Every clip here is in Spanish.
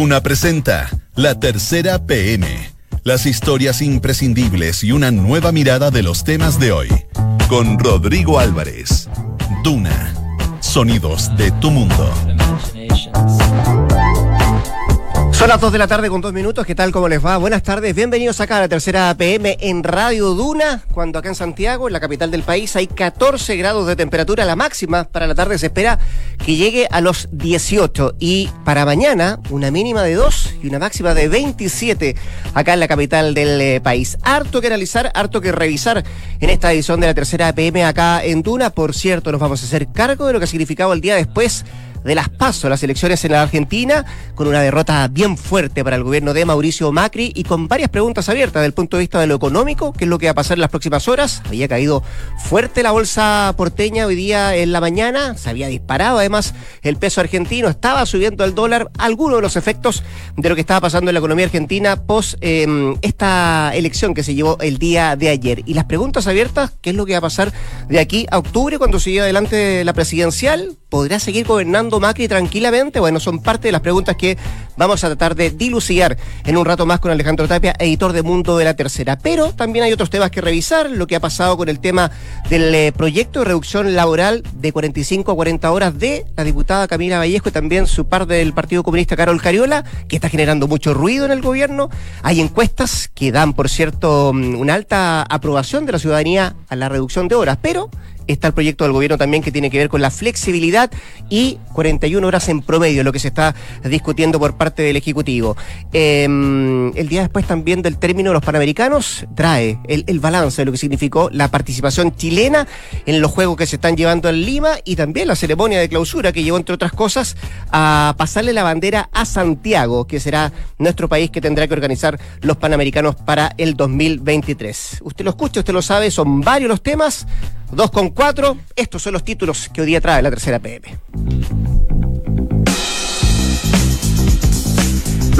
Duna presenta La Tercera PM. Las historias imprescindibles y una nueva mirada de los temas de hoy. Con Rodrigo Álvarez. Duna. Sonidos de tu mundo. Son las 2 de la tarde con dos minutos. ¿Qué tal? ¿Cómo les va? Buenas tardes. Bienvenidos acá a la tercera PM en Radio Duna. Cuando acá en Santiago, en la capital del país, hay 14 grados de temperatura. La máxima para la tarde se espera que llegue a los 18. Y para mañana, una mínima de 2 y una máxima de 27 acá en la capital del eh, país. Harto que analizar, harto que revisar en esta edición de la tercera PM acá en Duna. Por cierto, nos vamos a hacer cargo de lo que ha significado el día después de las PASO, las elecciones en la Argentina, con una derrota bien fuerte para el gobierno de Mauricio Macri y con varias preguntas abiertas desde el punto de vista de lo económico, qué es lo que va a pasar en las próximas horas. Había caído fuerte la bolsa porteña hoy día en la mañana, se había disparado además el peso argentino, estaba subiendo el dólar, algunos de los efectos de lo que estaba pasando en la economía argentina post em, esta elección que se llevó el día de ayer. Y las preguntas abiertas, qué es lo que va a pasar de aquí a octubre cuando siga adelante la presidencial, ¿podrá seguir gobernando Macri tranquilamente? Bueno, son parte de las preguntas que vamos a tratar de dilucidar en un rato más con Alejandro Tapia, editor de Mundo de la Tercera. Pero también hay otros temas que revisar, lo que ha pasado con el tema del eh, proyecto de reducción laboral de 45 a 40 horas de la diputada Camila Vallejo y también su par del Partido Comunista Carol Cariola, que está generando mucho ruido en el gobierno. Hay encuestas que dan, por cierto, mm, una alta aprobación de la ciudadanía a la reducción de horas, pero está el proyecto del gobierno también que tiene que ver con la flexibilidad y 41 horas en promedio, lo que se está discutiendo por parte del Ejecutivo. Em, el día después también del término de los Panamericanos trae el, balance de lo que significó la participación chilena en los juegos que se están llevando en Lima y también la ceremonia de clausura que llevó, entre otras cosas, a pasarle la bandera a Santiago, que será nuestro país que tendrá que organizar los Panamericanos para el 2023. Usted lo escucha, usted lo sabe, son varios los temas. 2 con 4, estos son los títulos que hoy día trae la tercera PM.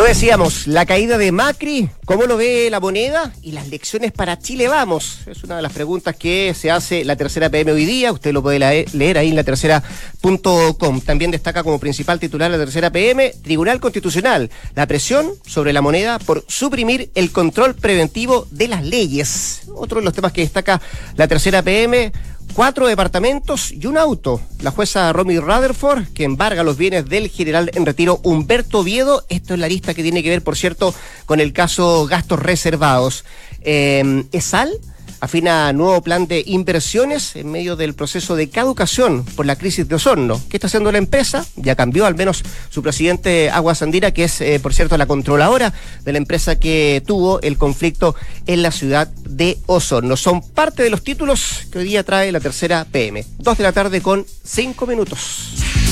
Lo decíamos, la caída de Macri, ¿cómo lo ve la moneda? Y las lecciones para Chile vamos. Es una de las preguntas que se hace la tercera PM hoy día. Usted lo puede leer ahí en la tercera.com. También destaca como principal titular la tercera PM, Tribunal Constitucional, la presión sobre la moneda por suprimir el control preventivo de las leyes. Otro de los temas que destaca la tercera PM, cuatro departamentos y un auto. La jueza Romy Rutherford, que embarga los bienes del general en retiro Humberto Viedo. Esto es la lista que tiene que ver, por cierto, con el caso gastos reservados. Eh, ¿Esal? Afina nuevo plan de inversiones en medio del proceso de caducación por la crisis de Osorno. ¿Qué está haciendo la empresa? Ya cambió al menos su presidente Agua Sandira, que es, eh, por cierto, la controladora de la empresa que tuvo el conflicto en la ciudad de Osorno. Son parte de los títulos que hoy día trae la tercera PM. Dos de la tarde con cinco minutos.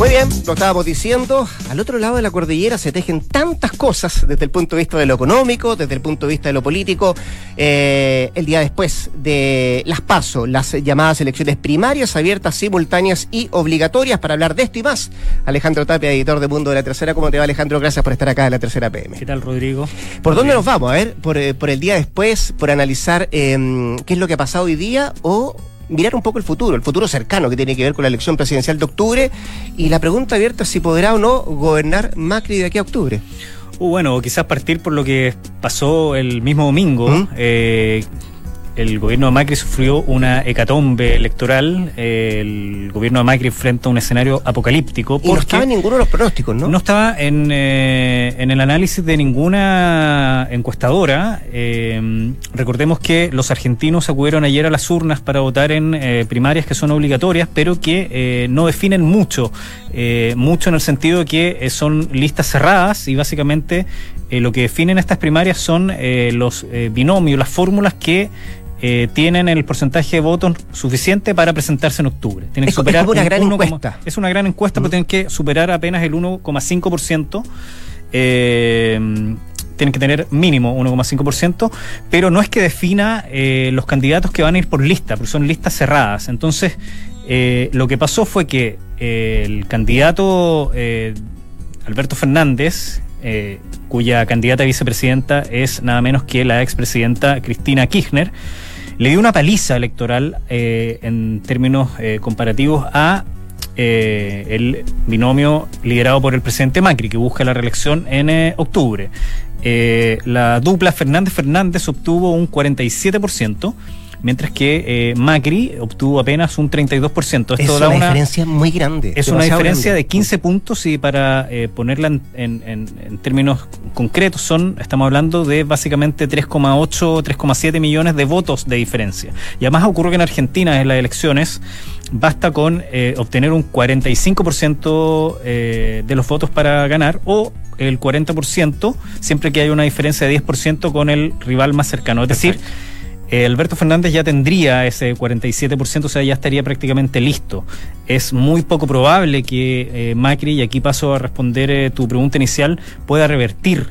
Muy bien, lo estábamos diciendo, al otro lado de la cordillera se tejen tantas cosas desde el punto de vista de lo económico, desde el punto de vista de lo político. Eh, el día después de las PASO, las llamadas elecciones primarias, abiertas, simultáneas y obligatorias, para hablar de esto y más. Alejandro Tapia, editor de Mundo de la Tercera. ¿Cómo te va, Alejandro? Gracias por estar acá en la Tercera PM. ¿Qué tal, Rodrigo? ¿Por dónde nos vamos? A ver, por, eh, por, el día después, por analizar eh, qué es lo que ha pasado hoy día o mirar un poco el futuro, el futuro cercano que tiene que ver con la elección presidencial de octubre y la pregunta abierta es si podrá o no gobernar Macri de aquí a octubre. Uh, bueno, quizás partir por lo que pasó el mismo domingo, eh, el gobierno de Macri sufrió una hecatombe electoral. El gobierno de Macri enfrenta un escenario apocalíptico. Y no estaba en ninguno de los pronósticos, ¿no? No estaba en, eh, en el análisis de ninguna encuestadora. Eh, recordemos que los argentinos acudieron ayer a las urnas para votar en eh, primarias que son obligatorias, pero que no definen mucho. mucho en el sentido de que son listas cerradas y básicamente lo que definen estas primarias son los binomios, las fórmulas que eh, tienen el porcentaje de votos suficiente para presentarse en octubre. Tienen que superar es una gran encuesta. Es una gran encuesta, pero mm. tienen que superar apenas el 1,5%. Eh, tienen que tener mínimo 1,5%, pero no es que defina eh, los candidatos que van a ir por lista, porque son listas cerradas. Entonces, eh, lo que pasó fue que el candidato Alberto Fernández, cuya candidata a vicepresidenta es nada menos que la expresidenta Cristina Kirchner, le dio una paliza electoral eh, en términos eh, comparativos a el binomio liderado por el presidente Macri, que busca la reelección en octubre. la dupla Fernández-Fernández obtuvo un 47% mientras que eh, Macri obtuvo apenas un 32%. Esto es da una, diferencia muy grande. Es una diferencia de 15 puntos y para eh, ponerla en, en, términos concretos son, estamos hablando de básicamente 3,8, 3,7 millones de votos de diferencia. Y además ocurre que en Argentina en las elecciones basta con eh, obtener un 45% eh, de los votos para ganar o el 40% siempre que haya una diferencia de 10% con el rival más cercano. Es decir, eh, Alberto Fernández ya tendría ese 47%, o sea, ya estaría prácticamente listo. Es muy poco probable que eh, Macri, y aquí paso a responder eh, tu pregunta inicial, pueda revertir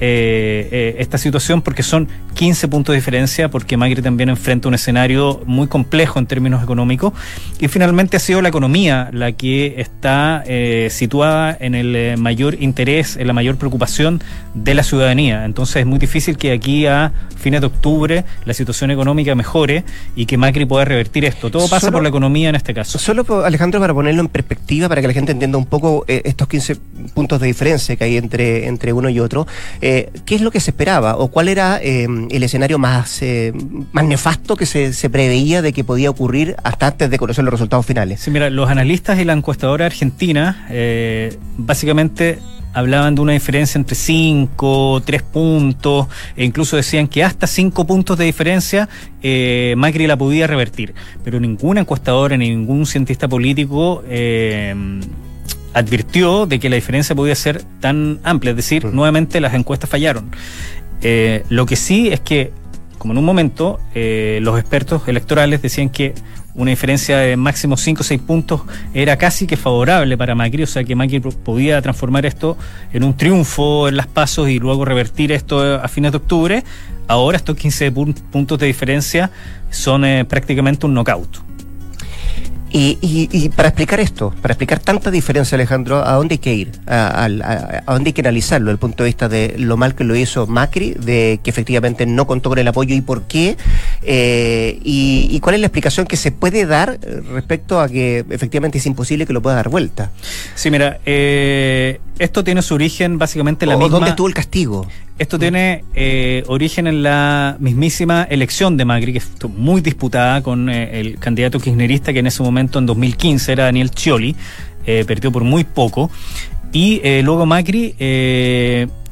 eh, eh, esta situación porque son 15 puntos de diferencia, porque Macri también enfrenta un escenario muy complejo en términos económicos. Y finalmente ha sido la economía la que está eh, situada en el mayor interés, en la mayor preocupación de la ciudadanía. Entonces es muy difícil que aquí a fines de octubre la situación económica mejore y que Macri pueda revertir esto. Todo pasa por la economía en este caso. Solo, Alejandro, para ponerlo en perspectiva, para que la gente entienda un poco estos 15 puntos de diferencia que hay entre, entre uno y otro. Eh, ¿qué es lo que se esperaba o cuál era eh, el escenario más, eh, más nefasto que se, preveía de que podía ocurrir hasta antes de conocer los resultados finales? Sí, mira, los analistas y la encuestadora argentina básicamente hablaban de una diferencia entre 5, 3 puntos, e incluso decían que hasta 5 puntos de diferencia Macri la podía revertir. Pero ninguna encuestadora ni ningún cientista político advirtió de que la diferencia podía ser tan amplia, es decir, nuevamente las encuestas fallaron. Eh, lo que sí es que, como en un momento, eh, los expertos electorales decían que una diferencia de máximo 5 o 6 puntos era casi que favorable para Macri, o sea que Macri podía transformar esto en un triunfo en las pasos y luego revertir esto a fines de octubre. Ahora estos 15 puntos de diferencia son eh, prácticamente un knockout. Y, y, para explicar esto, para explicar tanta diferencia, Alejandro, ¿a dónde hay que ir? ¿A, a, dónde hay que analizarlo desde el punto de vista de lo mal que lo hizo Macri, de que efectivamente no contó con el apoyo y por qué? Eh, y, cuál es la explicación que se puede dar respecto a que efectivamente es imposible que lo pueda dar vuelta? Sí, mira, eh, esto tiene su origen básicamente en la o ¿Dónde estuvo el castigo? Esto tiene eh, origen en la mismísima elección de Macri, que estuvo muy disputada con eh, el candidato kirchnerista que en ese momento, en 2015, era Daniel Scioli, eh, perdió por muy poco. Y luego Macri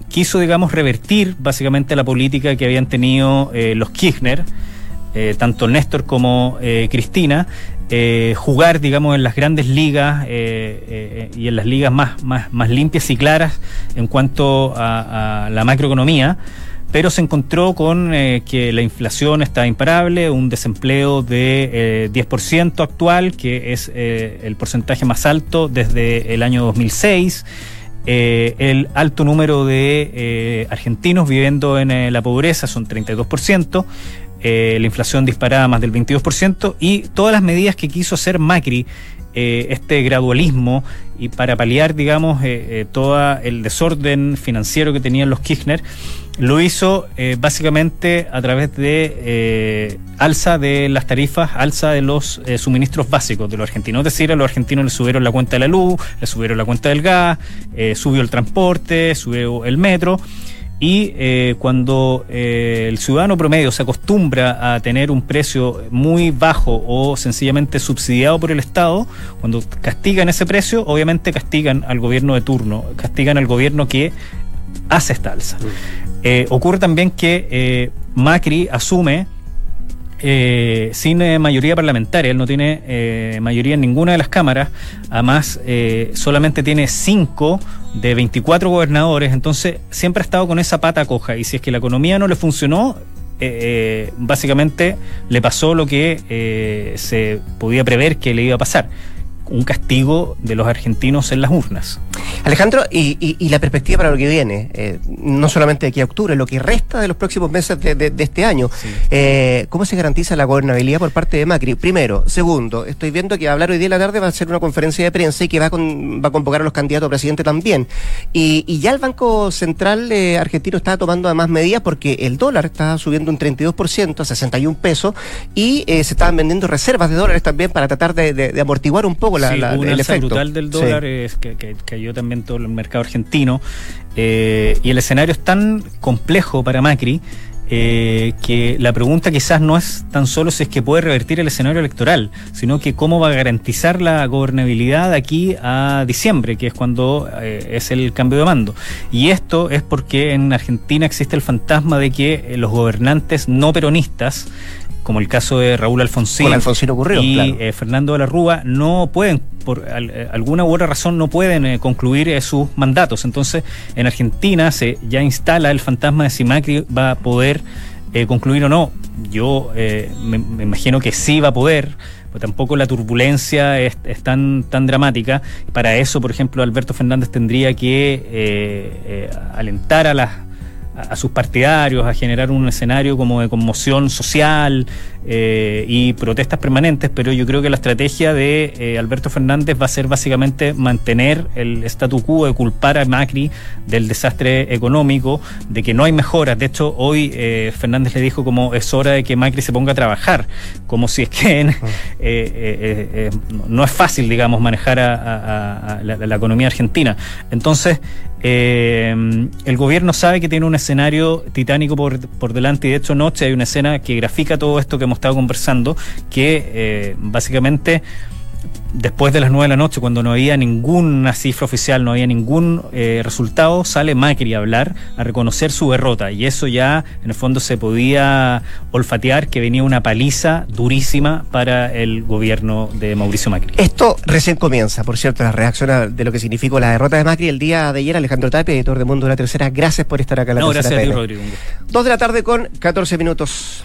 quiso, digamos, revertir básicamente la política que habían tenido los Kirchner, tanto Néstor como Cristina, eh, jugar, digamos, en las grandes ligas eh, eh, y en las ligas más, más, limpias y claras en cuanto a, la macroeconomía, pero se encontró con que la inflación está imparable, un desempleo de 10% actual, que es el porcentaje más alto desde el año 2006. el alto número de argentinos viviendo en la pobreza son 32%, eh, la inflación disparada más del 22% y todas las medidas que quiso hacer Macri, eh, este gradualismo y para paliar, digamos, eh, todo el desorden financiero que tenían los Kirchner, lo hizo básicamente a través de alza de las tarifas, alza de los suministros básicos de los argentinos. Es decir, a los argentinos les subieron la cuenta de la luz, les subieron la cuenta del gas, subió el transporte, subió el metro. Y eh, cuando eh, el ciudadano promedio se acostumbra a tener un precio muy bajo o sencillamente subsidiado por el Estado, cuando castigan ese precio, obviamente castigan al gobierno de turno, castigan al gobierno que hace esta alza. Eh, ocurre también que Macri asume eh, sin eh, mayoría parlamentaria, él no tiene eh, mayoría en ninguna de las cámaras, además eh, solamente tiene 5 de 24 gobernadores, entonces siempre ha estado con esa pata coja. Y si es que la economía no le funcionó, básicamente le pasó lo que se podía prever que le iba a pasar. Un castigo de los argentinos en las urnas. Alejandro, y, la perspectiva para lo que viene, eh, no solamente de aquí a octubre, lo que resta de los próximos meses de, este año, eh, ¿cómo se garantiza la gobernabilidad por parte de Macri? Primero. Segundo, estoy viendo que va a hablar hoy día en la tarde, va a ser una conferencia de prensa y que va a, va a convocar a los candidatos a presidente también. Y, ya el Banco Central eh, argentino está tomando además medidas porque el dólar está subiendo un 32% a 61 pesos y se estaban vendiendo reservas de dólares también para tratar de, amortiguar un poco la, el efecto. brutal del dólar es que, que cayó también todo el mercado argentino. Eh, y el escenario es tan complejo para Macri eh, que la pregunta quizás no es tan solo si es que puede revertir el escenario electoral, sino que cómo va a garantizar la gobernabilidad de aquí a diciembre, que es cuando eh, es el cambio de mando. Y esto es porque en Argentina existe el fantasma de que los gobernantes no peronistas como el caso de Raúl Alfonsín, y eh, Fernando de la Rúa, no pueden, por eh, alguna u otra razón, no pueden eh, concluir sus mandatos. Entonces, en Argentina se ya instala el fantasma de si Macri va a poder concluir o no. Yo me, imagino que sí va a poder, tampoco la turbulencia es, tan, tan dramática. Para eso, por ejemplo, Alberto Fernández tendría que alentar a las a, sus partidarios, a generar un escenario como de conmoción social eh, y protestas permanentes, pero yo creo que la estrategia de eh, Alberto Fernández va a ser básicamente mantener el statu quo de culpar a Macri del desastre económico, de que no hay mejoras. De hecho, hoy eh, Fernández le dijo como es hora de que Macri se ponga a trabajar, como si es que no es fácil, digamos, manejar a, la economía argentina. Entonces, eh, el gobierno sabe que tiene un escenario titánico por, por, delante y de hecho noche hay una escena que grafica todo esto que hemos estado conversando que eh, básicamente después de las nueve de la noche, cuando no había ninguna cifra oficial, no había ningún eh, resultado, sale Macri a hablar, a reconocer su derrota. Y eso ya, en el fondo, se podía olfatear que venía una paliza durísima para el gobierno de Mauricio Macri. Esto recién comienza, por cierto, la reacción de lo que significó la derrota de Macri el día de ayer. Alejandro Tapia, editor de Mundo de la Tercera, gracias por estar acá en la no, gracias a ti, Rodrigo. Dos de la tarde con 14 minutos.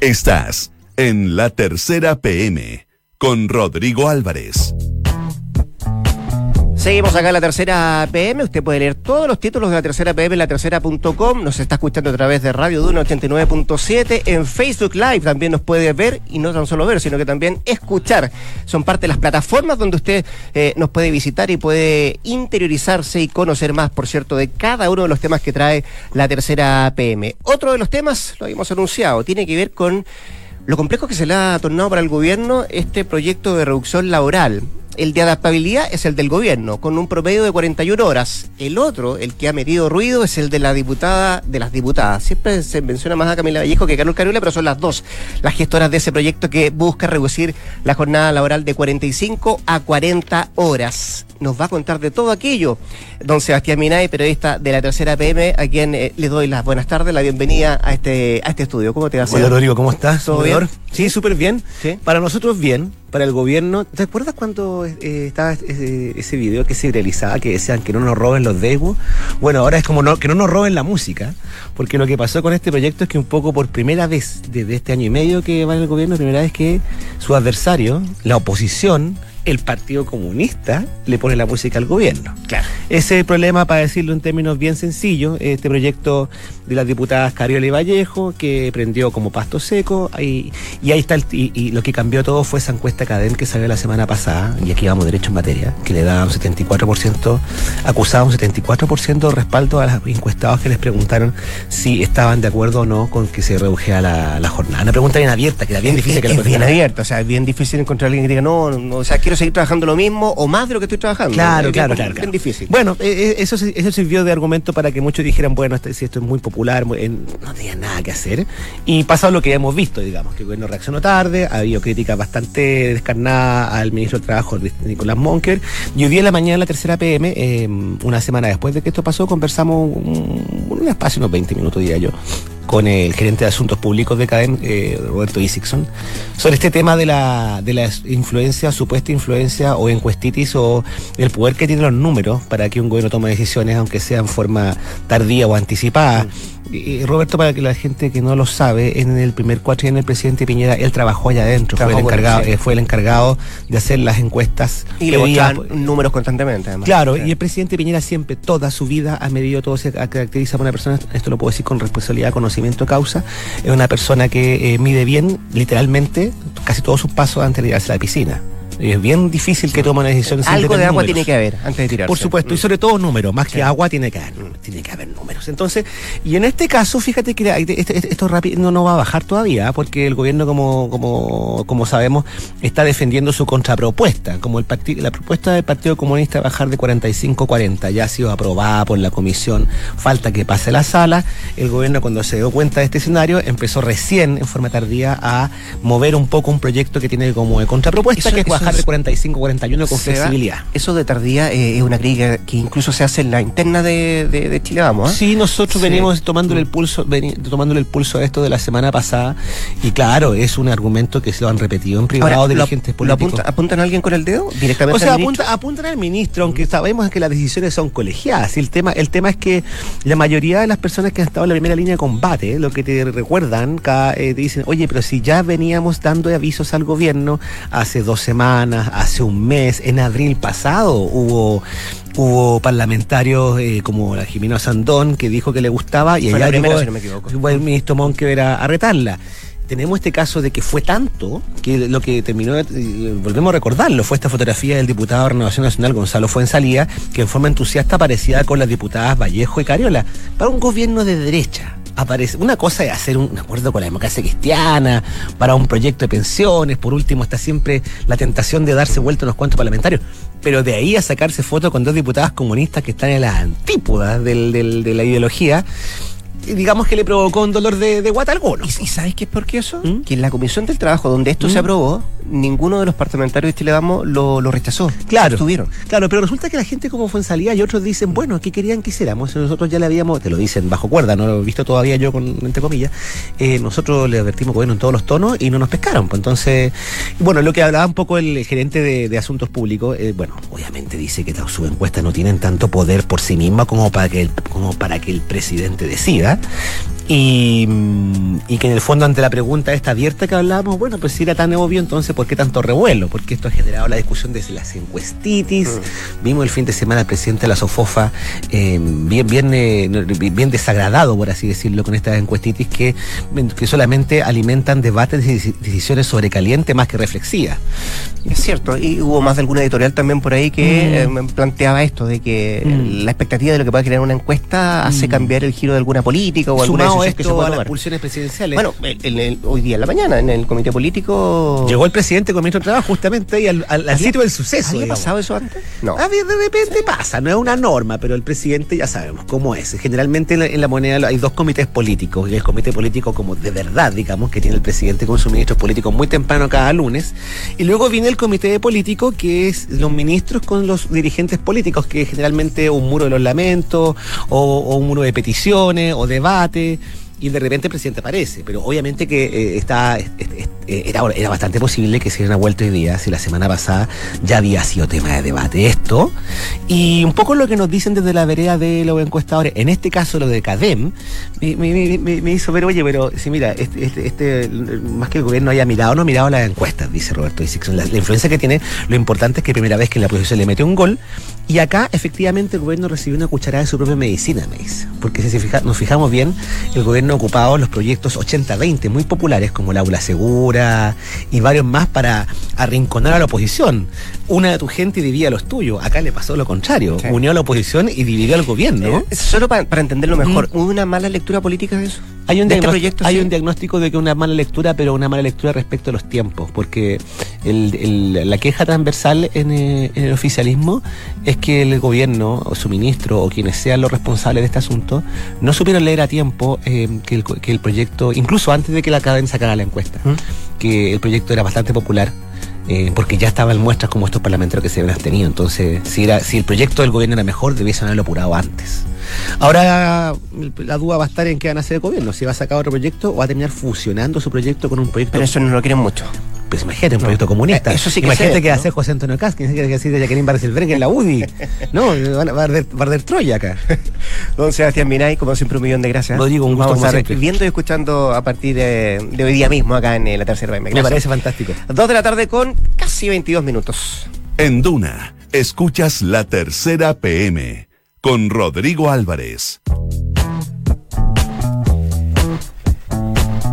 Estás en la Tercera PM con Rodrigo Álvarez. Seguimos acá en la tercera PM. Usted puede leer todos los títulos de la tercera PM en la tercera.com. Nos está escuchando a través de Radio Duna 89.7. En Facebook Live también nos puede ver y no tan solo ver, sino que también escuchar. Son parte de las plataformas donde usted eh, nos puede visitar y puede interiorizarse y conocer más, por cierto, de cada uno de los temas que trae la tercera PM. Otro de los temas, lo habíamos anunciado, tiene que ver con lo complejo que se le ha tornado para el gobierno este proyecto de reducción laboral. El de adaptabilidad es el del gobierno, con un promedio de 41 horas. El otro, el que ha metido ruido, es el de la diputada, de las diputadas. Siempre se menciona más a Camila Vallejo que a Carol Carula, pero son las dos las gestoras de ese proyecto que busca reducir la jornada laboral de 45 a 40 horas. Nos va a contar de todo aquello don Sebastián Minay, periodista de la tercera PM, a quien eh, le doy las buenas tardes, la bienvenida a este, a este estudio. ¿Cómo te va? Hola Rodrigo, ¿cómo estás? ¿Todo bien? Sí, súper bien. Para nosotros bien, para el gobierno. ¿Te acuerdas cuando eh, estaba ese, video que se realizaba que decían que no nos roben los Deus? Bueno, ahora es como no, que no nos roben la música, porque lo que pasó con este proyecto es que un poco por primera vez desde este año y medio que va en el gobierno, primera vez que su adversario, la oposición, el Partido Comunista le pone la música al gobierno. Claro. Ese es el problema, para decirlo en términos bien sencillos, este proyecto de las diputadas Cariola y Vallejo, que prendió como pasto seco, y, y ahí está, el, y, lo que cambió todo fue esa encuesta Cadem que salió la semana pasada, y aquí vamos derecho en materia, que le da un 74%, acusaba un 74% de respaldo a los encuestados que les preguntaron si estaban de acuerdo o no con que se redujera la, la jornada. Una pregunta bien abierta, que era bien difícil que es, bien abierta, o sea, es bien difícil encontrar a alguien que diga, no, no, o sea, quiero seguir trabajando lo mismo o más de lo que estoy trabajando. Claro, claro, claro. Es difícil. Bueno, eh, eh, eso, eso sirvió de argumento para que muchos dijeran, bueno, este, si esto es muy popular, no tenía nada que hacer. Y pasó lo que ya hemos visto, digamos, que el gobierno reaccionó tarde, ha habido críticas bastante descarnadas al ministro de Trabajo, Nicolás Monker. Y hoy día en la mañana, en la tercera PM, em, una semana después de que esto pasó, conversamos un, un espacio, unos 20 minutos, diría yo, con el gerente de Asuntos Públicos de CADEM, eh, Roberto Isixson, sobre este tema de la, de la influencia, supuesta influencia o encuestitis o el poder que tienen los números para que un gobierno tome decisiones, aunque sea en forma tardía o anticipada. Roberto, para que la gente que no lo sabe, en el primer cuatrienio del presidente Piñera, él trabajó allá adentro, fue el, encargado, eh, fue el encargado de hacer las encuestas. Y le números constantemente, además. Claro, y el presidente Piñera siempre, toda su vida, ha medido todo, se caracteriza por una persona, esto lo puedo decir con responsabilidad, conocimiento, causa, es una persona que eh, mide bien, literalmente, casi todos sus pasos antes de irse a la piscina. Es bien difícil que tome una decisión sin Algo de agua tiene que haber antes de tirarse. Por supuesto, y sobre todo números, más que agua tiene que haber, tiene que haber números. Entonces, y en este caso, fíjate que esto, rápido no, va a bajar todavía, porque el gobierno, como, como, como sabemos, está defendiendo su contrapropuesta. Como el la propuesta del Partido Comunista bajar de 45 a 40 ya ha sido aprobada por la comisión, falta que pase la sala. El gobierno, cuando se dio cuenta de este escenario, empezó recién, en forma tardía, a mover un poco un proyecto que tiene como de contrapropuesta, que es de 45, 41 con flexibilidad. Eso de tardía eh, es una crítica que incluso se hace en la interna de, de, Chile Vamos. ¿eh? Sí, nosotros venimos tomándole el pulso, tomándole el pulso a esto de la semana pasada y claro, es un argumento que se lo han repetido en privado dirigentes políticos. apuntan a alguien con el dedo directamente? O sea, apunta, apuntan al ministro, aunque sabemos que las decisiones son colegiadas. Y el tema, el tema es que la mayoría de las personas que han estado en la primera línea de combate, lo que te recuerdan, cada, eh, te dicen, oye, pero si ya veníamos dando avisos al gobierno hace dos semanas, hace un mes, en abril pasado hubo hubo parlamentarios eh, como la Jimena Sandón que dijo que le gustaba y allá llegó, el ministro Monque a retarla. Tenemos este caso de que fue tanto que lo que terminó, eh, volvemos a recordarlo, fue esta fotografía del diputado de Renovación Nacional Gonzalo Fuensalía, que en forma entusiasta aparecía con las diputadas Vallejo y Cariola, para un gobierno de derecha aparece. Una cosa es hacer un acuerdo con la democracia cristiana, para un proyecto de pensiones, por último está siempre la tentación de darse vuelta a unos cuantos parlamentarios. Pero de ahí a sacarse fotos con dos diputadas comunistas que están en las antípodas del, de la ideología, digamos que le provocó un dolor de, de guata alguno. ¿Y, sabes qué es por qué eso? ¿Mm? Que en la Comisión del Trabajo, donde esto se ¿Mm? aprobó, ninguno de los parlamentarios de Chile Vamos lo, lo rechazó. Claro. Estuvieron. Claro, pero resulta que la gente como fue en salida y otros dicen, bueno, ¿qué querían que hiciéramos? Nosotros ya le habíamos, te lo dicen bajo cuerda, no lo he visto todavía yo con, entre comillas, eh, nosotros le advertimos bueno en todos los tonos y no nos pescaron. Pues entonces, bueno, lo que hablaba un poco el gerente de, Asuntos Públicos, eh, bueno, obviamente dice que sus encuestas no tienen tanto poder por sí misma como para que como para que el presidente decida. Y, y, que en el fondo ante la pregunta esta abierta que hablábamos, bueno, pues si era tan obvio, entonces ¿por qué tanto revuelo? Porque esto ha generado la discusión de las encuestitis. Mm. Vimos el fin de semana al presidente de la Sofofa eh, bien, bien, eh, bien desagradado, por así decirlo, con estas encuestitis que, que solamente alimentan debates y decisiones sobre caliente más que reflexivas. Es cierto, y hubo más de alguna editorial también por ahí que mm. eh, planteaba esto, de que mm. la expectativa de lo que pueda generar una encuesta hace cambiar el giro de alguna política o alguna esto a las pulsiones presidenciales. Bueno, hoy día en la mañana, en el comité político. Llegó el presidente con el ministro de Trabajo justamente ahí al, sitio del suceso. ¿Había pasado eso antes? No. de repente pasa, no es una norma, pero el presidente ya sabemos cómo es. Generalmente en la, moneda hay dos comités políticos, y el comité político como de verdad, digamos, que tiene el presidente con sus ministros políticos muy temprano cada lunes. Y luego viene el comité político, que es los ministros con los dirigentes políticos, que es generalmente un muro de los lamentos, o, o un muro de peticiones, o debate y de repente el presidente aparece. Pero obviamente que eh, está, era, era bastante posible que se hubiera vuelto hoy día, si la semana pasada ya había sido tema de debate esto. Y un poco lo que nos dicen desde la vereda de los encuestadores, en este caso lo de CADEM, me, hizo ver, oye, pero si mira, este, este, este, más que el gobierno haya mirado, no ha mirado las encuestas, dice Roberto La, la, influencia que tiene, lo importante es que primera vez que la oposición le mete un gol, y acá efectivamente el gobierno recibió una cucharada de su propia medicina, me dice. Porque si nos fijamos bien, el gobierno ha ocupado los proyectos 80-20 muy populares como el aula segura y varios más para arrinconar a la oposición. Una de tu gente dividía los tuyos. Acá le pasó lo contrario. Unió a la oposición y dividió al gobierno. Eh, solo para, entenderlo mejor, ¿hubo una mala lectura política de eso? Hay un, este hay un diagnóstico de que una mala lectura, pero una mala lectura respecto a los tiempos, porque la queja transversal en, eh, en, el oficialismo es que el gobierno o su ministro o quienes sean los responsables de este asunto no supieron leer a tiempo eh, que, el, que, el, proyecto, incluso antes de que la cadena sacara la encuesta, ¿Mm? que el proyecto era bastante popular eh, porque ya estaban muestras como estos parlamentarios que se habían abstenido. Entonces, si, era, si el proyecto del gobierno era mejor, debiesen haberlo apurado antes. Ahora la duda va a estar en qué van a hacer el gobierno, si va a sacar otro proyecto o va a terminar fusionando su proyecto con un proyecto. Pero eso no lo quieren mucho. Pues imagínate, un proyecto comunista. Eso sí que Imagínate que hace José Antonio Casque, que decir de Jacqueline Barcelberg en la UDI. no, va a arder Troya acá. Don Sebastián Minay, como siempre, un millón de gracias. Lo digo, un gusto Vamos a estar viendo y escuchando a partir de, hoy día mismo acá en la tercera PM. Me parece fantástico. Dos de la tarde con casi 22 minutos. En Duna, escuchas la tercera PM con Rodrigo Álvarez.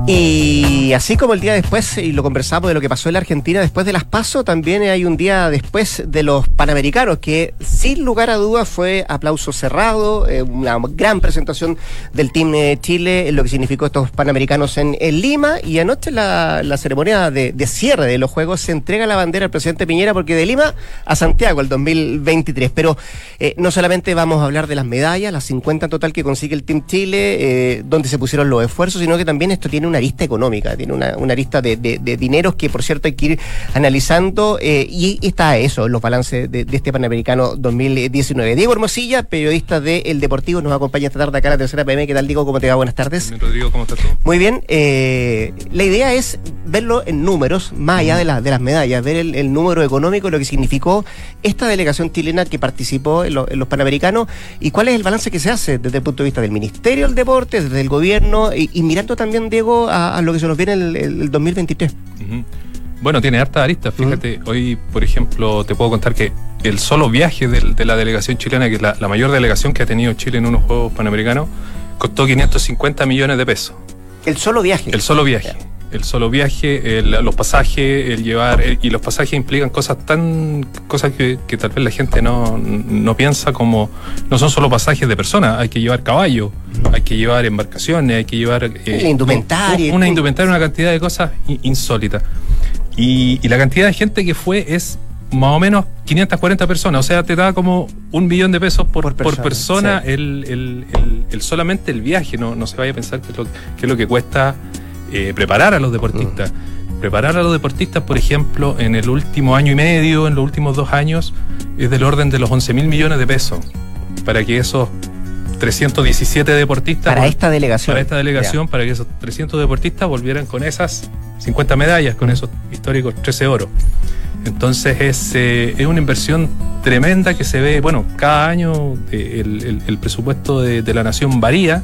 Y así como el día después, y lo conversamos de lo que pasó en la Argentina después de las PASO, también hay un día después de los Panamericanos, que sin lugar a dudas fue aplauso cerrado, eh, una gran presentación del Team Chile, lo que significó estos Panamericanos en, Lima, y anoche la, la ceremonia de, cierre de los Juegos se entrega la bandera al presidente Piñera, porque de Lima a Santiago el 2023. Pero eh, no solamente vamos a hablar de las medallas, las 50 en total que consigue el Team Chile, eh, donde se pusieron los esfuerzos, sino que también esto tiene un una arista económica, tiene una, una arista de, de, dineros que, por cierto, hay que ir analizando eh, y está eso, los balances de, este Panamericano 2019. Diego Hermosilla, periodista de El Deportivo, nos acompaña esta tarde acá a la tercera PM. ¿Qué tal, Diego? ¿Cómo te va? Buenas tardes. Bien, Rodrigo, ¿cómo estás tú? Muy bien. Eh, la idea es verlo en números, más allá de, de las medallas, ver el, número económico, lo que significó esta delegación chilena que participó en, los Panamericanos y cuál es el balance que se hace desde el punto de vista del Ministerio del Deporte, desde el gobierno y mirando también, Diego, a, lo que se nos viene el, el, 2023. Bueno, tiene harta aristas. Fíjate, hoy, por ejemplo, te puedo contar que el solo viaje de, la delegación chilena, que es la, mayor delegación que ha tenido Chile en unos Juegos Panamericanos, costó 550 millones de pesos. ¿El solo viaje? El solo viaje el solo viaje, los pasajes, el llevar, y los pasajes implican cosas tan, cosas que, tal vez la gente no, piensa como, no son solo pasajes de personas, hay que llevar caballo, hay que llevar embarcaciones, hay que llevar... Eh, indumentaria. Una indumentaria, una cantidad de cosas insólitas. Y, la cantidad de gente que fue es más o menos 540 personas, o sea, te da como un millón de pesos por, por persona, el, solamente el viaje, no, no se vaya a pensar que lo, que es lo que cuesta eh, preparar a los deportistas. Mm. Preparar a los deportistas, por ejemplo, en el último año y medio, en los últimos dos años, es del orden de los 11 mil millones de pesos. Para que esos 317 deportistas. Para esta delegación. Para esta delegación, para que esos 300 deportistas volvieran con esas 50 medallas, con esos históricos 13 oro. Entonces es, eh, es una inversión tremenda que se ve, bueno, cada año eh, el, presupuesto de, la nación varía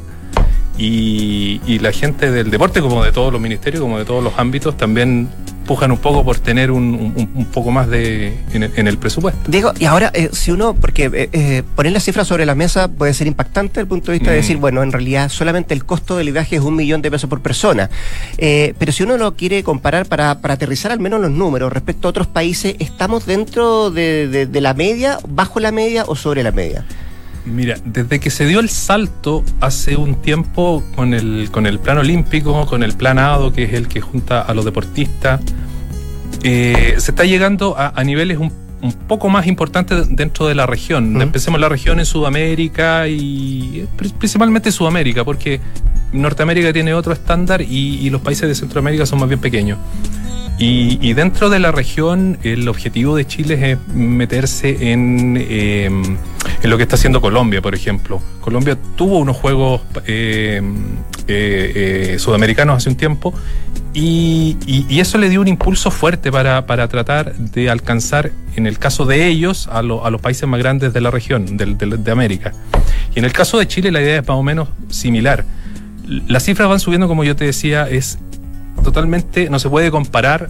y, la gente del deporte, como de todos los ministerios, como de todos los ámbitos, también pujan un poco por tener un, poco más de en el, presupuesto. Diego, y ahora, eh, si uno, porque eh, eh, poner las cifras sobre la mesa puede ser impactante desde el punto de vista de mm. decir, bueno, en realidad solamente el costo del viaje es un millón de pesos por persona. pero si uno lo quiere comparar para, aterrizar al menos los números respecto a otros países, ¿estamos dentro de la media, bajo la media o sobre la media? Mira, desde que se dio el salto hace un tiempo con el, con el plan olímpico, con el plan ADO, que es el que junta a los deportistas, eh, se está llegando a, niveles un, poco más importantes dentro de la región. Empecemos la región en Sudamérica y principalmente Sudamérica, porque Norteamérica tiene otro estándar y los países de Centroamérica son más bien pequeños. Y, dentro de la región, el objetivo de Chile es meterse en, em, en lo que está haciendo Colombia, por ejemplo. Colombia tuvo unos juegos em, eh, eh, sudamericanos hace un tiempo y, eso le dio un impulso fuerte para, tratar de alcanzar, en el caso de ellos, a, los países más grandes de la región, de, de América. Y en el caso de Chile, la idea es más o menos similar. Las cifras van subiendo, como yo te decía, es totalmente, no se puede comparar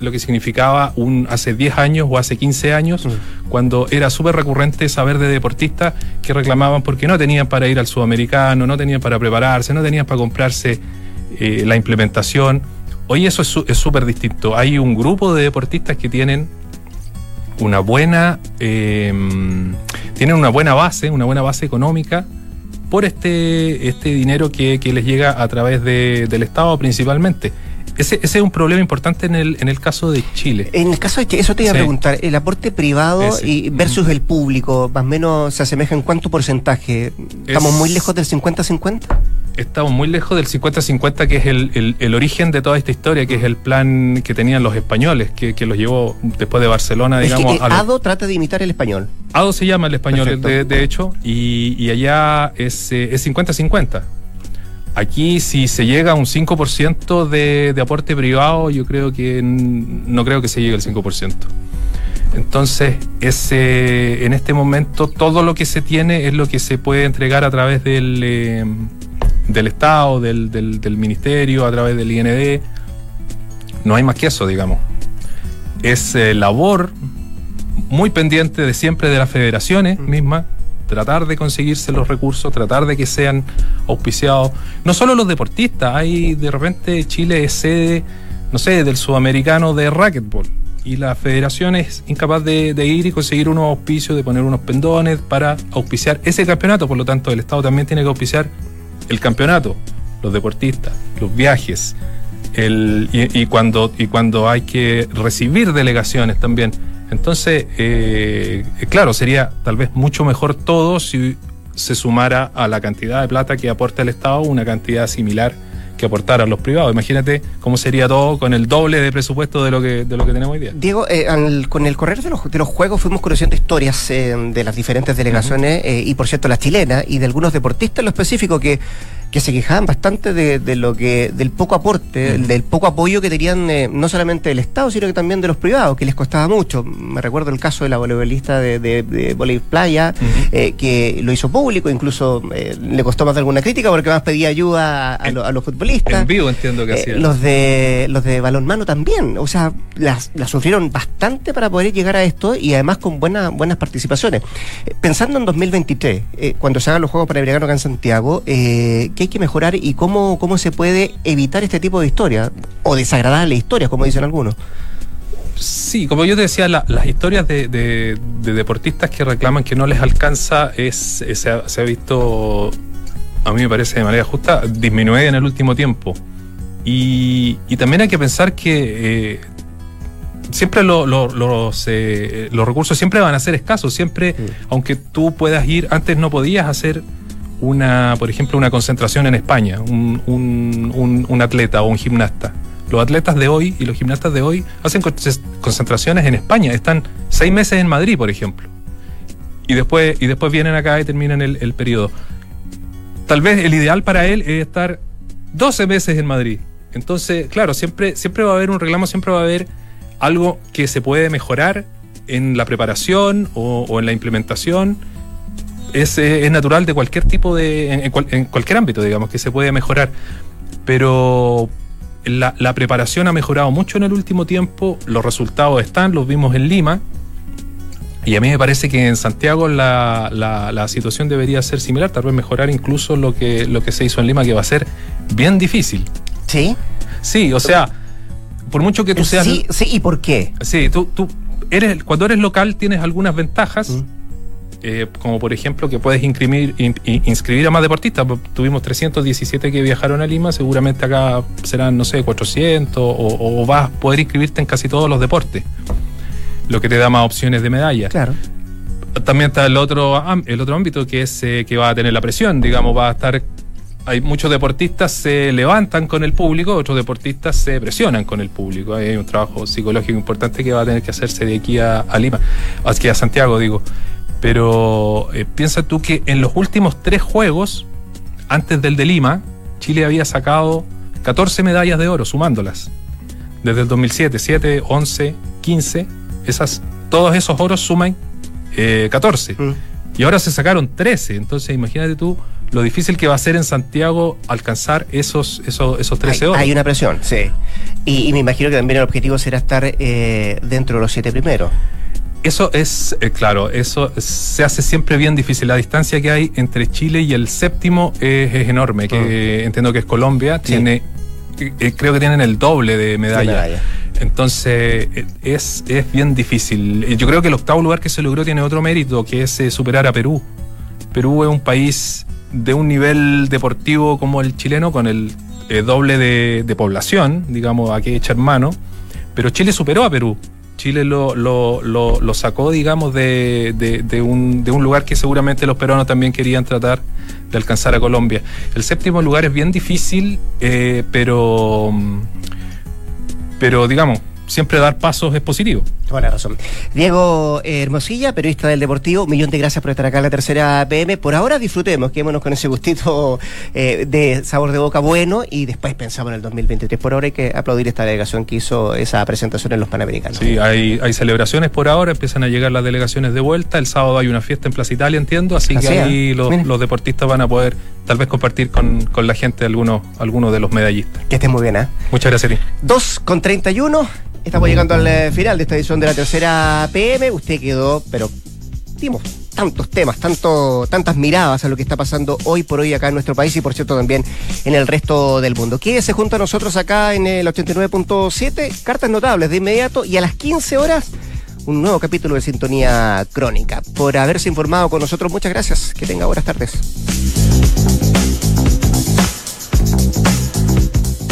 lo que significaba un hace 10 años o hace 15 años, mm. cuando era súper recurrente saber de deportistas que reclamaban porque no tenían para ir al sudamericano, no tenían para prepararse, no tenían para comprarse eh, la implementación. Hoy eso es súper distinto. Hay un grupo de deportistas que tienen una buena, em, tienen una buena base, una buena base económica por este, este dinero que, les llega a través del Estado principalmente. Ese, ese, es un problema importante en el, en el caso de Chile. En el caso de Chile, eso te iba a preguntar, el aporte privado y versus el público, más o menos se asemeja en cuánto porcentaje. ¿Estamos muy lejos del 50-50? estamos muy lejos del 50-50, que es el, origen de toda esta historia, que es el plan que tenían los españoles, que, que los llevó después de Barcelona, digamos. Es que, ADO trata de imitar el español. ADO se llama el español, de, hecho, y, allá es 50-50. Eh, Aquí si se llega a un 5% de, de aporte privado, yo creo que no creo que se llegue al 5%. Entonces, ese, en este momento todo lo que se tiene es lo que se puede entregar a través del, eh, del Estado, del, del, Ministerio, a través del IND. No hay más que eso, digamos. Es eh, labor muy pendiente de siempre de las federaciones mismas, tratar de conseguirse los recursos, tratar de que sean auspiciados. No solo los deportistas, hay de repente Chile es sede, no sé, del sudamericano de racquetball y la federación es incapaz de, ir y conseguir unos auspicios, de poner unos pendones para auspiciar ese campeonato. Por lo tanto, el Estado también tiene que auspiciar el campeonato, los deportistas, los viajes, el, y, cuando, y cuando hay que recibir delegaciones también. Entonces, eh, claro, sería tal vez mucho mejor todo si se sumara a la cantidad de plata que aporta el Estado una cantidad similar que aportaran los privados. Imagínate cómo sería todo con el doble de presupuesto de lo que, de lo que tenemos hoy día. Diego, eh, con el correr de los, de los juegos fuimos conociendo historias eh, de las diferentes delegaciones eh, y por cierto las chilenas y de algunos deportistas en lo específico que que se quejaban bastante de, lo que del poco aporte, del poco apoyo que tenían eh, no solamente del Estado, sino que también de los privados, que les costaba mucho. Me recuerdo el caso de la voleibolista de, de, Playa, eh, que lo hizo público, incluso eh, le costó más de alguna crítica porque más pedía ayuda a, los futbolistas. En vivo entiendo que hacía. Los de los de balonmano también, o sea, las, las sufrieron bastante para poder llegar a esto y además con buenas buenas participaciones. pensando en 2023, cuando se hagan los Juegos Panamericanos acá en Santiago, eh, que hay que mejorar y cómo, cómo se puede evitar este tipo de historias o desagradables historias, como dicen algunos. Sí, como yo te decía, las historias de, deportistas que reclaman que no les alcanza es, se, ha, visto, a mí me parece de manera justa, disminuir en el último tiempo. Y, también hay que pensar que eh, siempre los, eh, los recursos siempre van a ser escasos, siempre, aunque tú puedas ir, antes no podías hacer una, por ejemplo, una concentración en España, un, un, atleta o un gimnasta. Los atletas de hoy y los gimnastas de hoy hacen concentraciones en España, están seis meses en Madrid, por ejemplo. Y después, y después vienen acá y terminan el, el periodo. Tal vez el ideal para él es estar 12 meses en Madrid. Entonces, claro, siempre, siempre va a haber un reclamo, siempre va a haber algo que se puede mejorar en la preparación o en la implementación es, es natural de cualquier tipo de. En, cualquier ámbito, digamos, que se puede mejorar. Pero la, la, preparación ha mejorado mucho en el último tiempo, los resultados están, los vimos en Lima. Y a mí me parece que en Santiago la, la, la, situación debería ser similar, tal vez mejorar incluso lo que, lo que se hizo en Lima, que va a ser bien difícil. ¿Sí? Sí, o sea, por mucho que tú seas. Sí, sí, ¿y por qué? Sí, tú, tú eres, cuando eres local tienes algunas ventajas. Mm. Eh, como por ejemplo que puedes inscribir, inscribir a más deportistas. Tuvimos 317 que viajaron a Lima, seguramente acá serán, no sé, 400 o, vas a poder inscribirte en casi todos los deportes, lo que te da más opciones de medalla. Claro. También está el otro, el otro ámbito que es eh, que va a tener la presión, digamos, va a estar hay muchos deportistas se levantan con el público, otros deportistas se presionan con el público. Hay un trabajo psicológico importante que va a tener que hacerse de aquí a, a Lima, aquí a Santiago, digo. Pero eh, piensa tú que en los últimos tres juegos, antes del de Lima, Chile había sacado 14 medallas de oro, sumándolas. Desde el 2007, 7, 11, 15, esas, todos esos oros suman 14. Eh, mm. Y ahora se sacaron 13. Entonces imagínate tú lo difícil que va a ser en Santiago alcanzar esos, esos, esos 13 oros. Hay una presión, sí. Y, me imagino que también el objetivo será estar eh, dentro de los siete primeros. Eso es, eh, claro, eso se hace siempre bien difícil. La distancia que hay entre Chile y el séptimo es, enorme, que ah. entiendo que es Colombia, tiene, eh, creo que tienen el doble de medalla. Entonces eh, es, es bien difícil. Yo creo que el octavo lugar que se logró tiene otro mérito, que es superar a Perú. Perú es un país de un nivel deportivo como el chileno, con el doble de, de población, digamos, aquí hecha hermano, pero Chile superó a Perú. Chile lo, lo, lo, sacó, digamos, de, de, un, de un lugar que seguramente los peruanos también querían tratar de alcanzar a Colombia. El séptimo lugar es bien difícil, eh, pero, pero digamos, siempre dar pasos es positivo. La razón. Diego Hermosilla, periodista del Deportivo, millón de gracias por estar acá en la tercera PM. Por ahora disfrutemos, quedémonos con ese gustito eh, de sabor de boca bueno y después pensamos en el 2023. Por ahora hay que aplaudir esta delegación que hizo esa presentación en los Panamericanos. Sí, hay, hay celebraciones por ahora, empiezan a llegar las delegaciones de vuelta. El sábado hay una fiesta en Plaza Italia, entiendo, así, que ahí los, los, deportistas van a poder tal vez compartir con, con la gente algunos, algunos de los medallistas. Que estén muy bien, ¿eh? Muchas gracias. 2 con 31. Estamos llegando al eh, final de esta edición de la tercera PM. Usted quedó, pero dimos tantos temas, tanto, tantas miradas a lo que está pasando hoy por hoy acá en nuestro país y por cierto también en el resto del mundo. Quédese junto a nosotros acá en el 89.7, cartas notables de inmediato y a las 15 horas un nuevo capítulo de Sintonía Crónica. Por haberse informado con nosotros, muchas gracias. Que tenga buenas tardes.